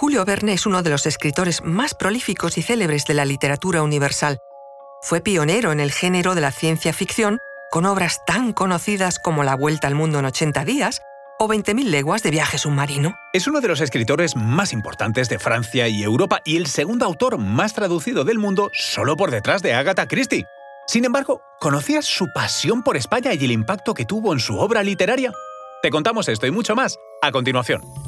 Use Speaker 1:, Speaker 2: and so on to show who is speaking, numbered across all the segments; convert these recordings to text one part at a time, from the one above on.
Speaker 1: Julio Verne es uno de los escritores más prolíficos y célebres de la literatura universal. Fue pionero en el género de la ciencia ficción, con obras tan conocidas como La Vuelta al Mundo en 80 días o 20.000 leguas de viaje submarino.
Speaker 2: Es uno de los escritores más importantes de Francia y Europa y el segundo autor más traducido del mundo solo por detrás de Agatha Christie. Sin embargo, ¿conocías su pasión por España y el impacto que tuvo en su obra literaria? Te contamos esto y mucho más a continuación.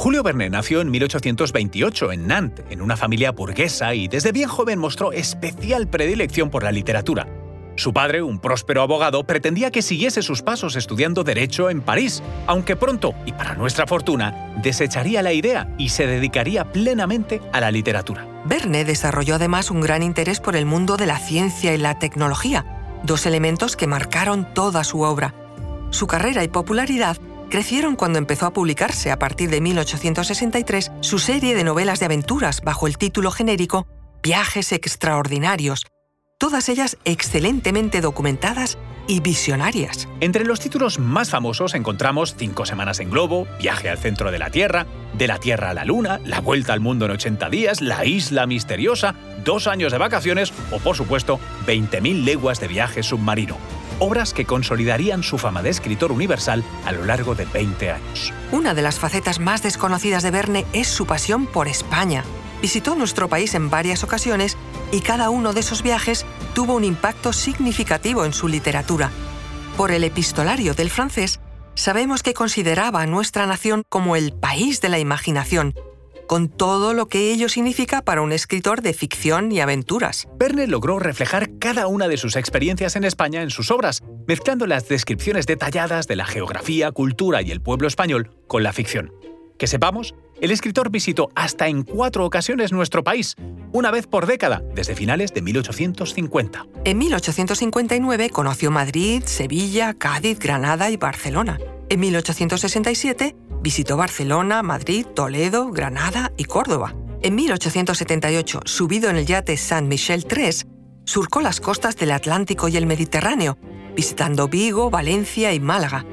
Speaker 2: Julio Verne nació en 1828 en Nantes, en una familia burguesa, y desde bien joven mostró especial predilección por la literatura. Su padre, un próspero abogado, pretendía que siguiese sus pasos estudiando Derecho en París, aunque pronto, y para nuestra fortuna, desecharía la idea y se dedicaría plenamente a la literatura.
Speaker 1: Verne desarrolló además un gran interés por el mundo de la ciencia y la tecnología, dos elementos que marcaron toda su obra. Su carrera y popularidad crecieron cuando empezó a publicarse a partir de 1863 su serie de novelas de aventuras bajo el título genérico Viajes Extraordinarios, todas ellas excelentemente documentadas y visionarias.
Speaker 2: Entre los títulos más famosos encontramos Cinco semanas en globo, Viaje al centro de la Tierra, De la Tierra a la Luna, La Vuelta al Mundo en 80 días, La Isla Misteriosa, Dos años de vacaciones o, por supuesto, 20.000 leguas de viaje submarino obras que consolidarían su fama de escritor universal a lo largo de 20 años.
Speaker 1: Una de las facetas más desconocidas de Verne es su pasión por España. Visitó nuestro país en varias ocasiones y cada uno de esos viajes tuvo un impacto significativo en su literatura. Por el epistolario del francés, sabemos que consideraba a nuestra nación como el país de la imaginación con todo lo que ello significa para un escritor de ficción y aventuras.
Speaker 2: Verne logró reflejar cada una de sus experiencias en España en sus obras, mezclando las descripciones detalladas de la geografía, cultura y el pueblo español con la ficción. Que sepamos, el escritor visitó hasta en cuatro ocasiones nuestro país, una vez por década, desde finales de 1850.
Speaker 1: En 1859 conoció Madrid, Sevilla, Cádiz, Granada y Barcelona. En 1867 Visitó Barcelona, Madrid, Toledo, Granada y Córdoba. En 1878, subido en el yate Saint Michel III, surcó las costas del Atlántico y el Mediterráneo, visitando Vigo, Valencia y Málaga.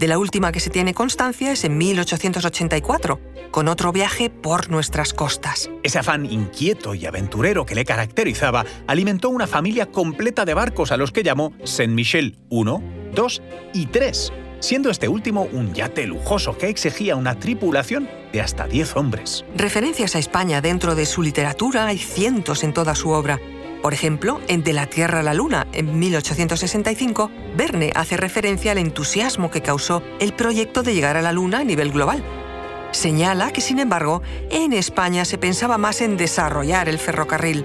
Speaker 1: De la última que se tiene constancia es en 1884, con otro viaje por nuestras costas.
Speaker 2: Ese afán inquieto y aventurero que le caracterizaba alimentó una familia completa de barcos a los que llamó Saint Michel I, II y III siendo este último un yate lujoso que exigía una tripulación de hasta 10 hombres.
Speaker 1: Referencias a España dentro de su literatura hay cientos en toda su obra. Por ejemplo, en De la Tierra a la Luna, en 1865, Verne hace referencia al entusiasmo que causó el proyecto de llegar a la Luna a nivel global. Señala que, sin embargo, en España se pensaba más en desarrollar el ferrocarril.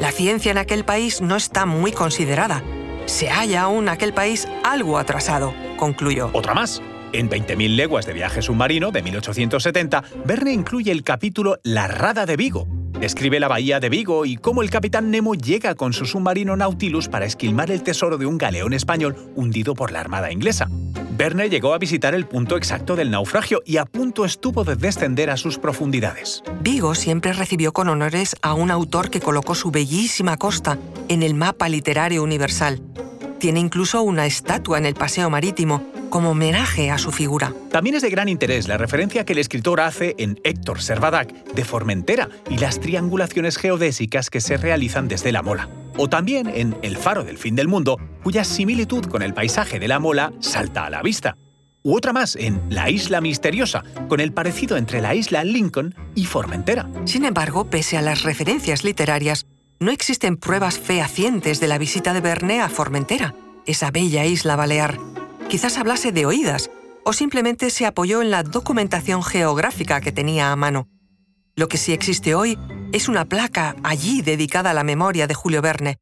Speaker 1: La ciencia en aquel país no está muy considerada, se halla aún aquel país algo atrasado, concluyó.
Speaker 2: Otra más. En 20.000 leguas de viaje submarino de 1870, Verne incluye el capítulo La Rada de Vigo. Describe la bahía de Vigo y cómo el capitán Nemo llega con su submarino Nautilus para esquilmar el tesoro de un galeón español hundido por la Armada inglesa. Verne llegó a visitar el punto exacto del naufragio y a punto estuvo de descender a sus profundidades.
Speaker 1: Vigo siempre recibió con honores a un autor que colocó su bellísima costa en el mapa literario universal. Tiene incluso una estatua en el paseo marítimo como homenaje a su figura.
Speaker 2: También es de gran interés la referencia que el escritor hace en Héctor Servadac de Formentera y las triangulaciones geodésicas que se realizan desde la Mola o también en El faro del fin del mundo, cuya similitud con el paisaje de la Mola salta a la vista. U otra más en La isla misteriosa, con el parecido entre la isla Lincoln y Formentera.
Speaker 1: Sin embargo, pese a las referencias literarias, no existen pruebas fehacientes de la visita de Verne a Formentera, esa bella isla balear. Quizás hablase de oídas, o simplemente se apoyó en la documentación geográfica que tenía a mano. Lo que sí existe hoy es una placa allí dedicada a la memoria de Julio Verne,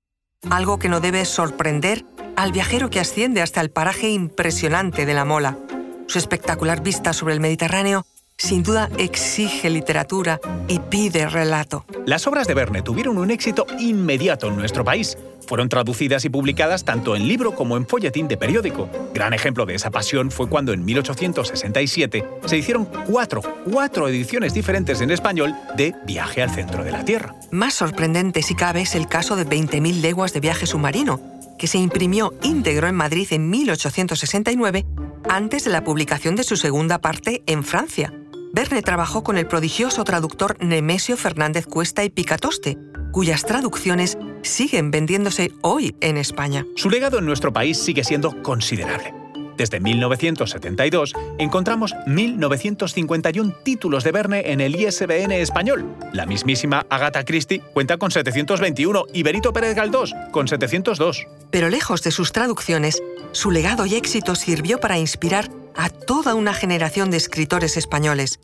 Speaker 1: algo que no debe sorprender al viajero que asciende hasta el paraje impresionante de la Mola. Su espectacular vista sobre el Mediterráneo sin duda exige literatura y pide relato.
Speaker 2: Las obras de Verne tuvieron un éxito inmediato en nuestro país. Fueron traducidas y publicadas tanto en libro como en folletín de periódico. Gran ejemplo de esa pasión fue cuando en 1867 se hicieron cuatro, cuatro ediciones diferentes en español de Viaje al centro de la Tierra.
Speaker 1: Más sorprendente si cabe es el caso de 20.000 leguas de viaje submarino, que se imprimió íntegro en Madrid en 1869 antes de la publicación de su segunda parte en Francia. Verne trabajó con el prodigioso traductor Nemesio Fernández Cuesta y Picatoste, cuyas traducciones siguen vendiéndose hoy en España.
Speaker 2: Su legado en nuestro país sigue siendo considerable. Desde 1972 encontramos 1.951 títulos de Verne en el ISBN español. La mismísima Agatha Christie cuenta con 721 y Benito Pérez Galdós con 702.
Speaker 1: Pero lejos de sus traducciones, su legado y éxito sirvió para inspirar a toda una generación de escritores españoles.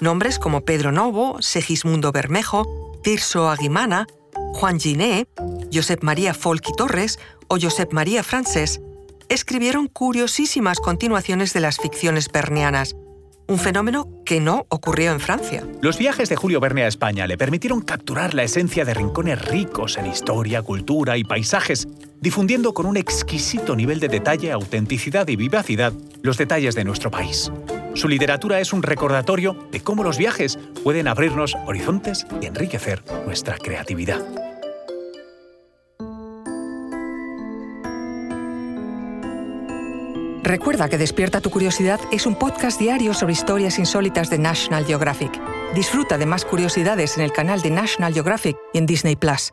Speaker 1: Nombres como Pedro Novo, Segismundo Bermejo, Tirso Aguimana, Juan Giné, Josep María Folky Torres o Josep María Francés escribieron curiosísimas continuaciones de las ficciones bernianas, un fenómeno que no ocurrió en Francia.
Speaker 2: Los viajes de Julio Verne a España le permitieron capturar la esencia de rincones ricos en historia, cultura y paisajes, difundiendo con un exquisito nivel de detalle, autenticidad y vivacidad los detalles de nuestro país. Su literatura es un recordatorio de cómo los viajes pueden abrirnos horizontes y enriquecer nuestra creatividad.
Speaker 1: Recuerda que Despierta tu Curiosidad es un podcast diario sobre historias insólitas de National Geographic. Disfruta de más curiosidades en el canal de National Geographic y en Disney Plus.